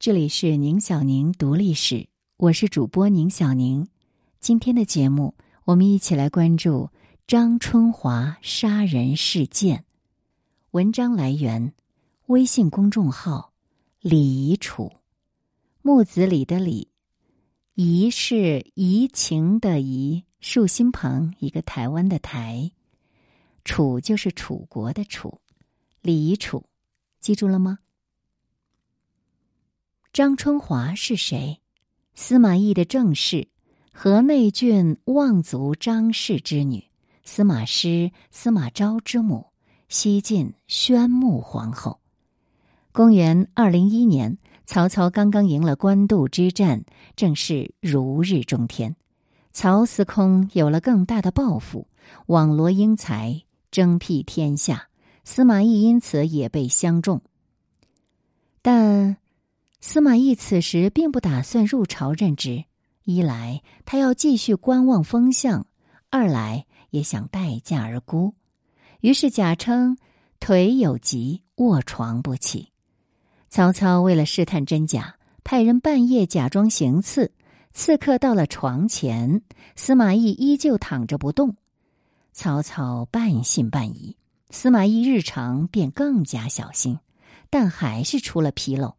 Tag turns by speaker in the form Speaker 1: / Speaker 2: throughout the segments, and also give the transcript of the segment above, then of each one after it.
Speaker 1: 这里是宁小宁读历史，我是主播宁小宁。今天的节目，我们一起来关注张春华杀人事件。文章来源：微信公众号“李宜楚”，木子李的李，宜是怡情的怡，竖心旁一个台湾的台，楚就是楚国的楚，李宜楚，记住了吗？张春华是谁？司马懿的正室，河内郡望族张氏之女，司马师、司马昭之母，西晋宣穆皇后。公元二零一年，曹操刚刚赢了官渡之战，正是如日中天。曹司空有了更大的抱负，网罗英才，征辟天下。司马懿因此也被相中，但。司马懿此时并不打算入朝任职，一来他要继续观望风向，二来也想待价而沽。于是假称腿有疾，卧床不起。曹操为了试探真假，派人半夜假装行刺，刺客到了床前，司马懿依旧躺着不动。曹操半信半疑，司马懿日常便更加小心，但还是出了纰漏。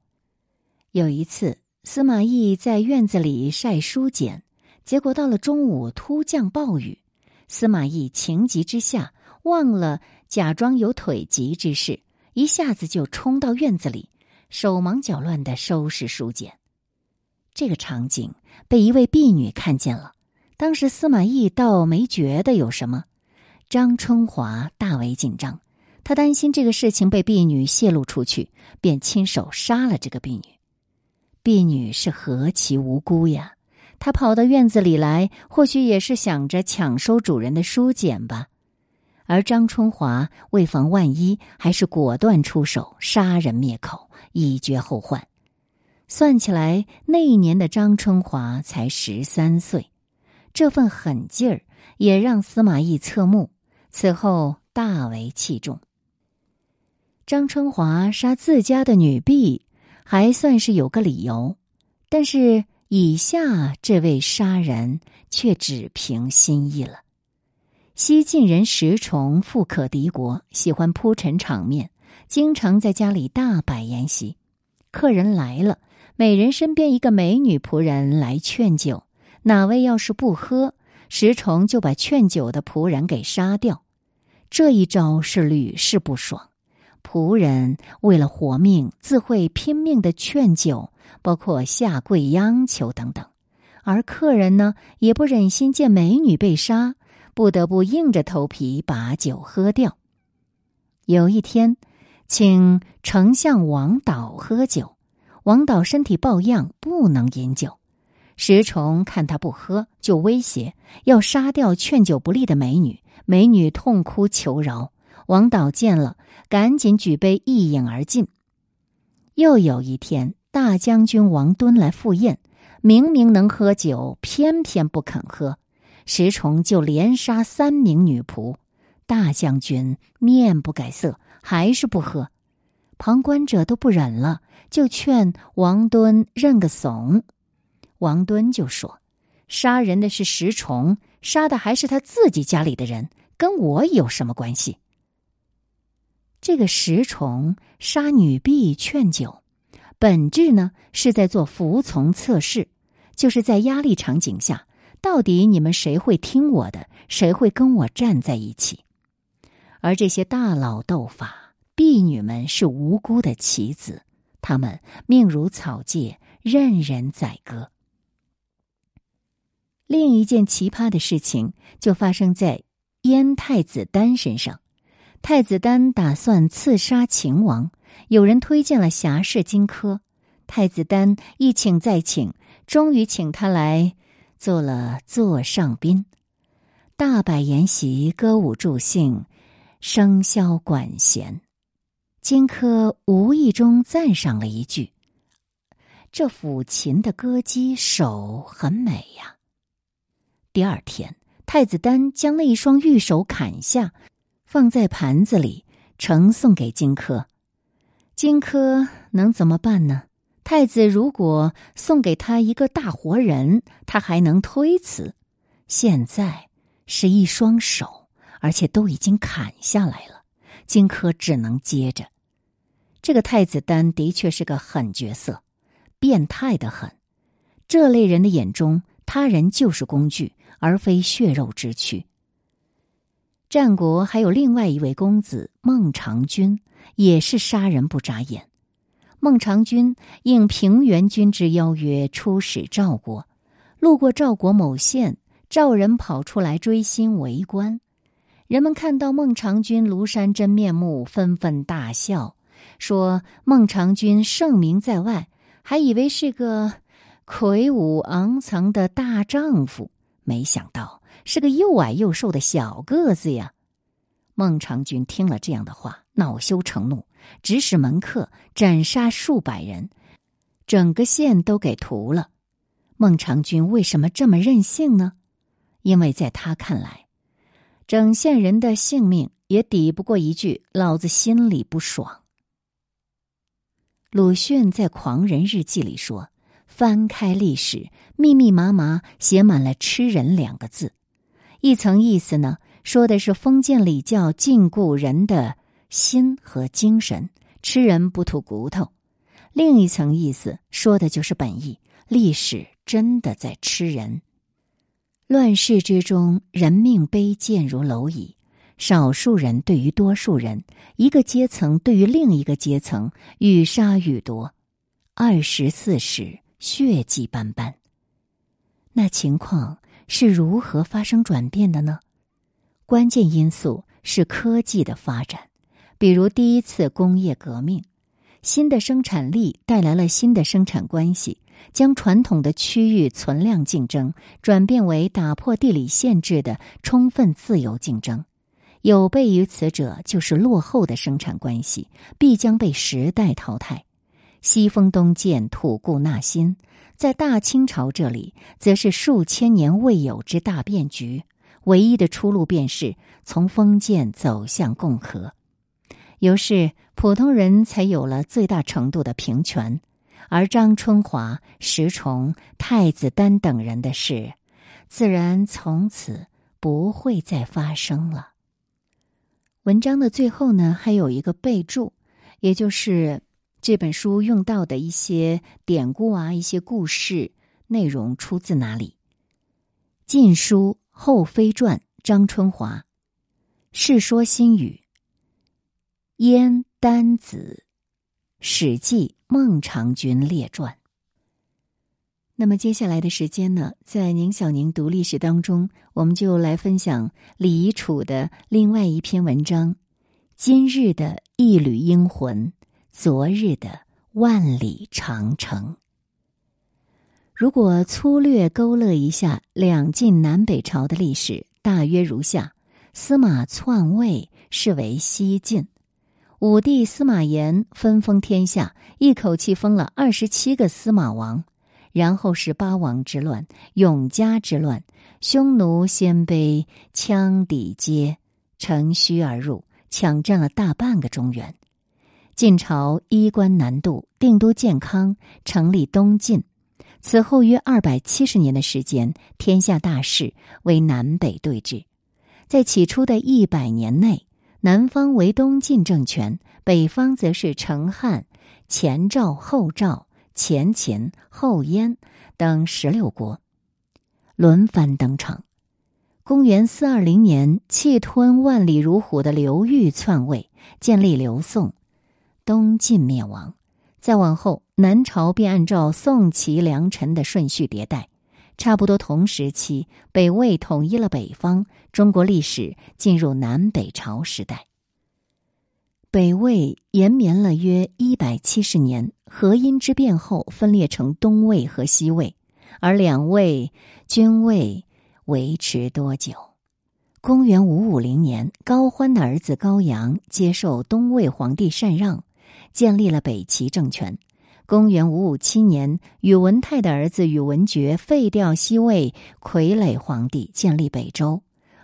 Speaker 1: 有一次，司马懿在院子里晒书简，结果到了中午突降暴雨。司马懿情急之下，忘了假装有腿疾之事，一下子就冲到院子里，手忙脚乱的收拾书简。这个场景被一位婢女看见了，当时司马懿倒没觉得有什么。张春华大为紧张，他担心这个事情被婢女泄露出去，便亲手杀了这个婢女。婢女是何其无辜呀！她跑到院子里来，或许也是想着抢收主人的书简吧。而张春华为防万一，还是果断出手，杀人灭口，以绝后患。算起来，那一年的张春华才十三岁，这份狠劲儿也让司马懿侧目，此后大为器重。张春华杀自家的女婢。还算是有个理由，但是以下这位杀人却只凭心意了。西晋人石崇富可敌国，喜欢铺陈场面，经常在家里大摆筵席。客人来了，每人身边一个美女仆人来劝酒，哪位要是不喝，石崇就把劝酒的仆人给杀掉。这一招是屡试不爽。仆人为了活命，自会拼命的劝酒，包括下跪央求等等；而客人呢，也不忍心见美女被杀，不得不硬着头皮把酒喝掉。有一天，请丞相王导喝酒，王导身体抱恙，不能饮酒。石崇看他不喝，就威胁要杀掉劝酒不利的美女。美女痛哭求饶。王导见了，赶紧举杯一饮而尽。又有一天，大将军王敦来赴宴，明明能喝酒，偏偏不肯喝。石崇就连杀三名女仆，大将军面不改色，还是不喝。旁观者都不忍了，就劝王敦认个怂。王敦就说：“杀人的是石崇，杀的还是他自己家里的人，跟我有什么关系？”这个石虫杀女婢劝酒，本质呢是在做服从测试，就是在压力场景下，到底你们谁会听我的，谁会跟我站在一起？而这些大佬斗法，婢女们是无辜的棋子，他们命如草芥，任人宰割。另一件奇葩的事情就发生在燕太子丹身上。太子丹打算刺杀秦王，有人推荐了侠士荆轲。太子丹一请再请，终于请他来做了座上宾，大摆筵席，歌舞助兴，笙箫管弦。荆轲无意中赞赏了一句：“这抚琴的歌姬手很美呀。”第二天，太子丹将那一双玉手砍下。放在盘子里，呈送给荆轲。荆轲能怎么办呢？太子如果送给他一个大活人，他还能推辞；现在是一双手，而且都已经砍下来了，荆轲只能接着。这个太子丹的确是个狠角色，变态的很。这类人的眼中，他人就是工具，而非血肉之躯。战国还有另外一位公子孟尝君，也是杀人不眨眼。孟尝君应平原君之邀约出使赵国，路过赵国某县，赵人跑出来追星围观。人们看到孟尝君庐山真面目，纷纷大笑，说孟尝君盛名在外，还以为是个魁梧昂藏的大丈夫，没想到。是个又矮又瘦的小个子呀！孟尝君听了这样的话，恼羞成怒，指使门客斩杀数百人，整个县都给屠了。孟尝君为什么这么任性呢？因为在他看来，整县人的性命也抵不过一句“老子心里不爽”。鲁迅在《狂人日记》里说：“翻开历史，密密麻麻写满了‘吃人’两个字。”一层意思呢，说的是封建礼教禁锢人的心和精神，吃人不吐骨头；另一层意思说的就是本意，历史真的在吃人。乱世之中，人命卑贱如蝼蚁，少数人对于多数人，一个阶层对于另一个阶层，愈杀愈多，二十四史血迹斑斑。那情况。是如何发生转变的呢？关键因素是科技的发展，比如第一次工业革命，新的生产力带来了新的生产关系，将传统的区域存量竞争转变为打破地理限制的充分自由竞争。有悖于此者，就是落后的生产关系必将被时代淘汰。西风东渐，吐故纳新。在大清朝这里，则是数千年未有之大变局。唯一的出路便是从封建走向共和，于是普通人才有了最大程度的平权。而张春华、石崇、太子丹等人的事，自然从此不会再发生了。文章的最后呢，还有一个备注，也就是。这本书用到的一些典故啊，一些故事内容出自哪里？《晋书·后妃传》张春华，《世说新语》燕丹子，《史记·孟尝君列传》。那么接下来的时间呢，在宁小宁读历史当中，我们就来分享李楚的另外一篇文章《今日的一缕英魂》。昨日的万里长城。如果粗略勾勒一下两晋南北朝的历史，大约如下：司马篡位，是为西晋；武帝司马炎分封天下，一口气封了二十七个司马王。然后是八王之乱、永嘉之乱，匈奴、鲜卑羌氐皆乘虚而入，抢占了大半个中原。晋朝衣冠南渡，定都建康，成立东晋。此后约二百七十年的时间，天下大势为南北对峙。在起初的一百年内，南方为东晋政权，北方则是成汉、前赵、后赵、前秦、后燕等十六国轮番登场。公元四二零年，气吞万里如虎的刘裕篡位，建立刘宋。东晋灭亡，再往后，南朝便按照宋齐梁陈的顺序迭代。差不多同时期，北魏统一了北方，中国历史进入南北朝时代。北魏延绵了约一百七十年，河阴之变后分裂成东魏和西魏，而两魏均未维持多久。公元五五零年，高欢的儿子高阳接受东魏皇帝禅让。建立了北齐政权。公元五五七年，宇文泰的儿子宇文觉废掉西魏傀儡皇帝，建立北周。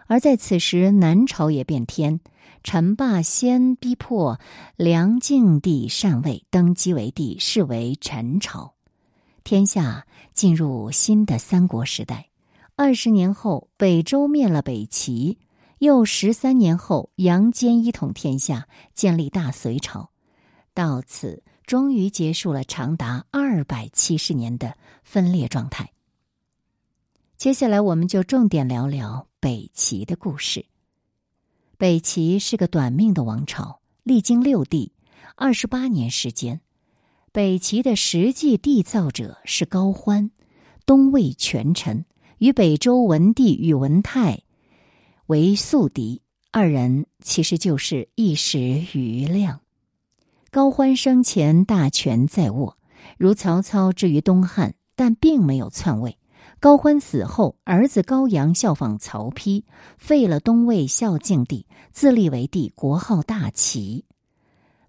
Speaker 1: 而在此时，南朝也变天，陈霸先逼迫梁敬帝禅位，登基为帝，是为陈朝，天下进入新的三国时代。二十年后，北周灭了北齐，又十三年后，杨坚一统天下，建立大隋朝，到此终于结束了长达二百七十年的分裂状态。接下来，我们就重点聊聊北齐的故事。北齐是个短命的王朝，历经六帝，二十八年时间。北齐的实际缔造者是高欢，东魏权臣。与北周文帝宇文泰为宿敌，二人其实就是一时余亮。高欢生前大权在握，如曹操之于东汉，但并没有篡位。高欢死后，儿子高阳效仿曹丕，废了东魏孝敬帝，自立为帝，国号大齐。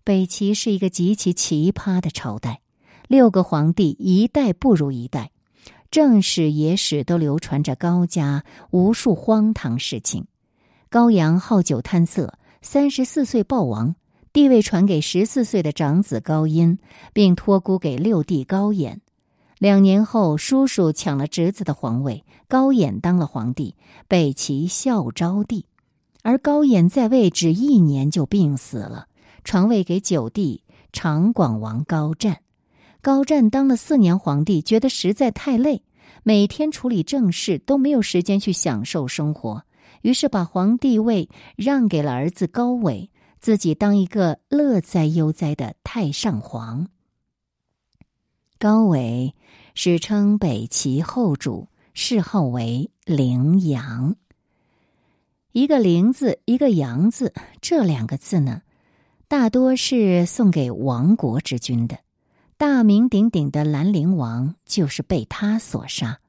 Speaker 1: 北齐是一个极其奇葩的朝代，六个皇帝一代不如一代。正史、野史都流传着高家无数荒唐事情。高阳好酒贪色，三十四岁暴亡，帝位传给十四岁的长子高音，并托孤给六弟高演。两年后，叔叔抢了侄子的皇位，高演当了皇帝，北齐孝昭帝。而高演在位只一年就病死了，传位给九弟长广王高湛。高湛当了四年皇帝，觉得实在太累，每天处理政事都没有时间去享受生活，于是把皇帝位让给了儿子高纬，自己当一个乐哉悠哉的太上皇。高纬史称北齐后主，谥号为陵阳。一个“陵”字，一个“阳”字，这两个字呢，大多是送给亡国之君的。大名鼎鼎的兰陵王就是被他所杀。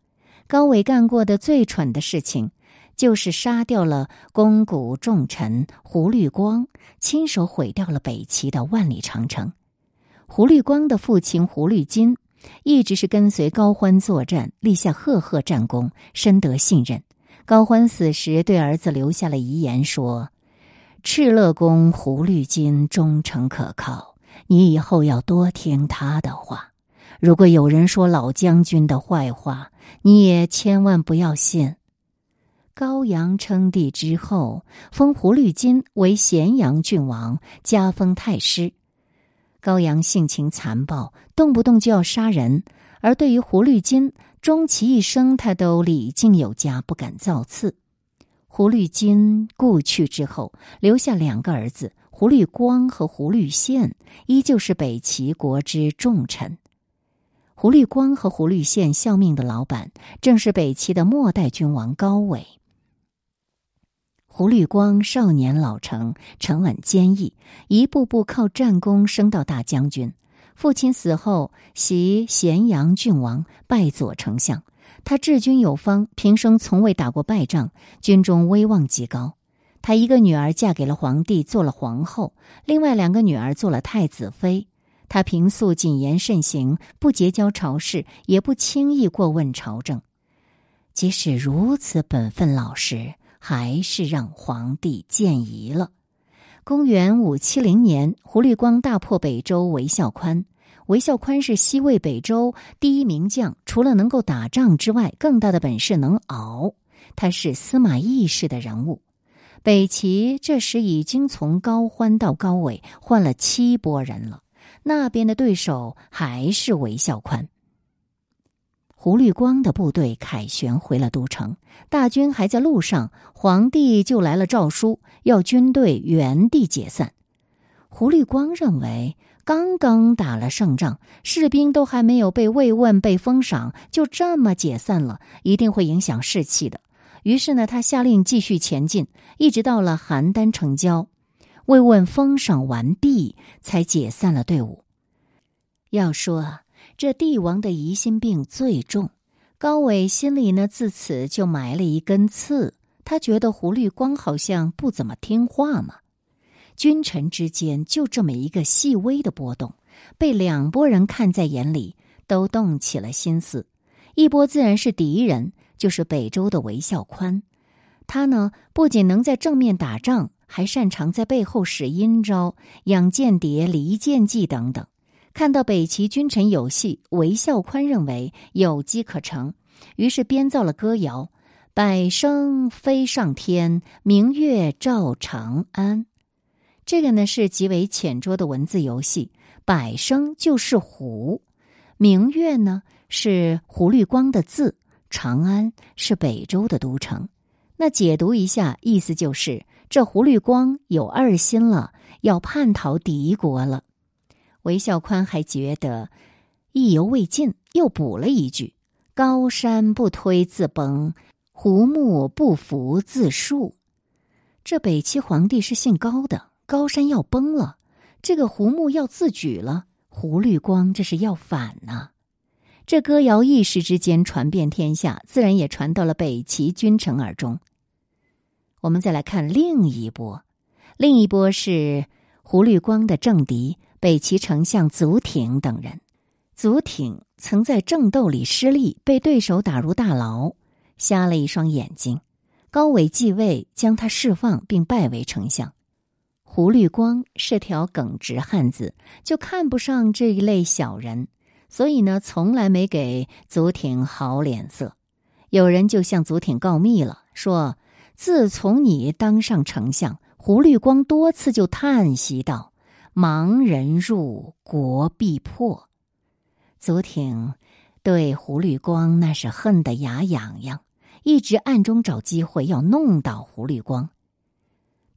Speaker 1: 高纬干过的最蠢的事情，就是杀掉了肱骨重臣胡律光，亲手毁掉了北齐的万里长城。胡律光的父亲胡律金，一直是跟随高欢作战，立下赫赫战功，深得信任。高欢死时，对儿子留下了遗言，说：“敕勒公胡律金忠诚可靠。”你以后要多听他的话，如果有人说老将军的坏话，你也千万不要信。高阳称帝之后，封胡律金为咸阳郡王，加封太师。高阳性情残暴，动不动就要杀人，而对于胡律金，终其一生他都礼敬有加，不敢造次。胡律金故去之后，留下两个儿子。胡律光和胡律宪依旧是北齐国之重臣。胡律光和胡律宪效命的老板，正是北齐的末代君王高纬。胡律光少年老成，沉稳坚毅，一步步靠战功升到大将军。父亲死后，袭咸阳郡王，拜左丞相。他治军有方，平生从未打过败仗，军中威望极高。他一个女儿嫁给了皇帝，做了皇后；另外两个女儿做了太子妃。他平素谨言慎行，不结交朝事，也不轻易过问朝政。即使如此本分老实，还是让皇帝见疑了。公元五七零年，胡律光大破北周韦孝宽。韦孝宽是西魏北周第一名将，除了能够打仗之外，更大的本事能熬。他是司马懿式的人物。北齐这时已经从高欢到高纬换了七拨人了，那边的对手还是韦孝宽。胡律光的部队凯旋回了都城，大军还在路上，皇帝就来了诏书，要军队原地解散。胡律光认为，刚刚打了胜仗，士兵都还没有被慰问、被封赏，就这么解散了，一定会影响士气的。于是呢，他下令继续前进，一直到了邯郸城郊，慰问封赏完毕，才解散了队伍。要说啊，这帝王的疑心病最重，高纬心里呢自此就埋了一根刺。他觉得胡律光好像不怎么听话嘛。君臣之间就这么一个细微的波动，被两拨人看在眼里，都动起了心思。一波自然是敌人。就是北周的韦孝宽，他呢不仅能在正面打仗，还擅长在背后使阴招、养间谍、离间计等等。看到北齐君臣有戏，韦孝宽认为有机可乘，于是编造了歌谣：“百声飞上天，明月照长安。”这个呢是极为浅拙的文字游戏。百声就是胡，明月呢是胡律光的字，长安是北周的都城。那解读一下，意思就是这胡律光有二心了，要叛逃敌国了。韦孝宽还觉得意犹未尽，又补了一句：“高山不推自崩，胡木不服自树。”这北齐皇帝是姓高的，高山要崩了。这个胡木要自举了，胡律光这是要反呐！这歌谣一时之间传遍天下，自然也传到了北齐君臣耳中。我们再来看另一波，另一波是胡律光的政敌北齐丞相祖挺等人。祖挺曾在政斗里失利，被对手打入大牢，瞎了一双眼睛。高纬继位，将他释放，并拜为丞相。胡律光是条耿直汉子，就看不上这一类小人，所以呢，从来没给祖挺好脸色。有人就向祖挺告密了，说自从你当上丞相，胡律光多次就叹息道：“盲人入，国必破。”祖挺对胡律光那是恨得牙痒痒，一直暗中找机会要弄倒胡律光。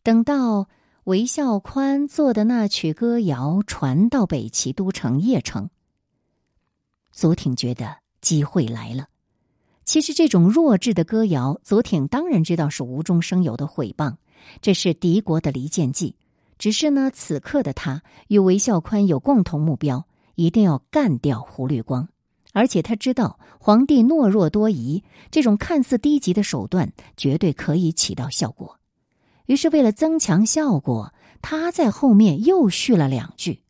Speaker 1: 等到。韦孝宽做的那曲歌谣传到北齐都城邺城，祖挺觉得机会来了。其实这种弱智的歌谣，祖挺当然知道是无中生有的毁谤，这是敌国的离间计。只是呢，此刻的他与韦孝宽有共同目标，一定要干掉胡律光。而且他知道皇帝懦弱多疑，这种看似低级的手段绝对可以起到效果。于是，为了增强效果，他在后面又续了两句：“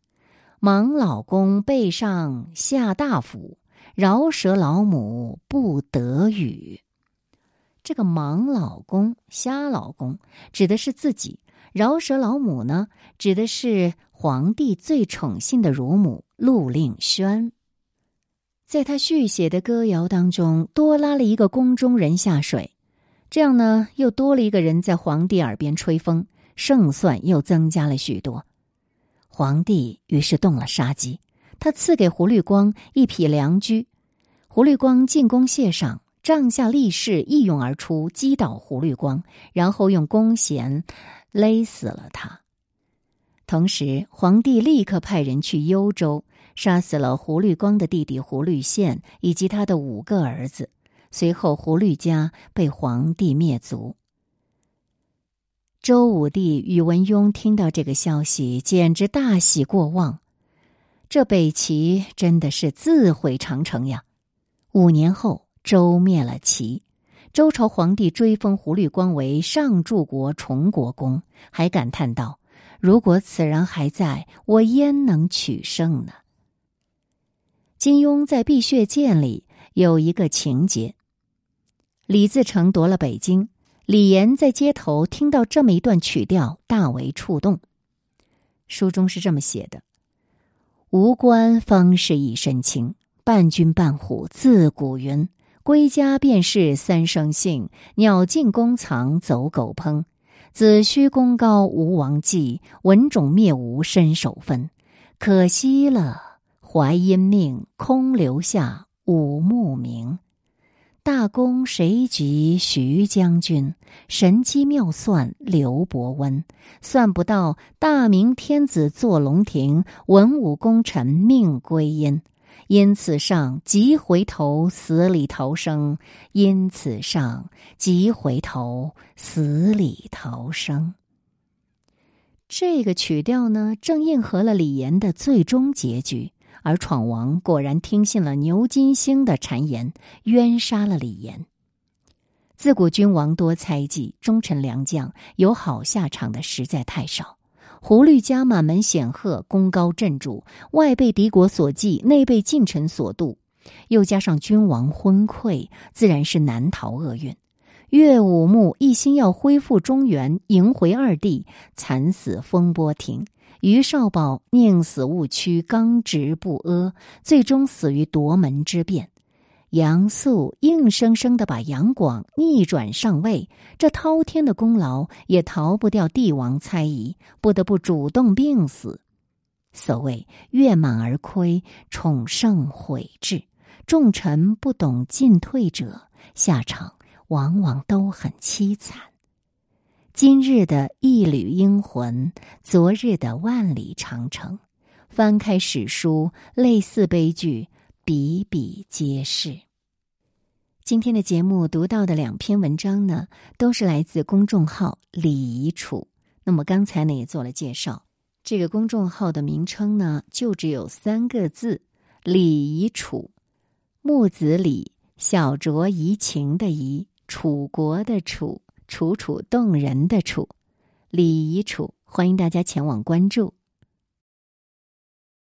Speaker 1: 忙老公背上下大斧，饶舌老母不得语。”这个“忙老公”“瞎老公”指的是自己，“饶舌老母”呢，指的是皇帝最宠幸的乳母陆令轩。在他续写的歌谣当中，多拉了一个宫中人下水。这样呢，又多了一个人在皇帝耳边吹风，胜算又增加了许多。皇帝于是动了杀机，他赐给胡律光一匹良驹。胡律光进宫谢赏，帐下力士一拥而出，击倒胡律光，然后用弓弦勒死了他。同时，皇帝立刻派人去幽州，杀死了胡律光的弟弟胡律宪以及他的五个儿子。随后，胡律家被皇帝灭族。周武帝宇文邕听到这个消息，简直大喜过望。这北齐真的是自毁长城呀！五年后，周灭了齐，周朝皇帝追封胡律光为上柱国崇国公，还感叹道：“如果此人还在，我焉能取胜呢？”金庸在《碧血剑》里有一个情节。李自成夺了北京，李严在街头听到这么一段曲调，大为触动。书中是这么写的：“无官方是一身轻，伴君伴虎自古云。归家便是三生幸，鸟尽弓藏走狗烹。子虚功高无王继，文种灭吴身首分。可惜了，怀因命，空留下武穆名。”大功谁及徐将军？神机妙算刘伯温。算不到大明天子坐龙庭，文武功臣命归阴。因此上即回头，死里逃生。因此上即回头，死里逃生。这个曲调呢，正应和了李岩的最终结局。而闯王果然听信了牛金星的谗言，冤杀了李岩。自古君王多猜忌，忠臣良将有好下场的实在太少。胡律家满门显赫，功高震主，外被敌国所忌，内被近臣所妒，又加上君王昏聩，自然是难逃厄运。岳武穆一心要恢复中原，迎回二帝，惨死风波亭。于少保宁死勿屈，刚直不阿，最终死于夺门之变。杨素硬生生的把杨广逆转上位，这滔天的功劳也逃不掉帝王猜疑，不得不主动病死。所谓月满而亏，宠胜毁至，众臣不懂进退者，下场往往都很凄惨。今日的一缕英魂，昨日的万里长城。翻开史书，类似悲剧比比皆是。今天的节目读到的两篇文章呢，都是来自公众号“李遗楚”。那么刚才呢也做了介绍，这个公众号的名称呢就只有三个字：“李遗楚”。木子李，小酌怡情的怡，楚国的楚。楚楚动人的楚，李遗楚，欢迎大家前往关注。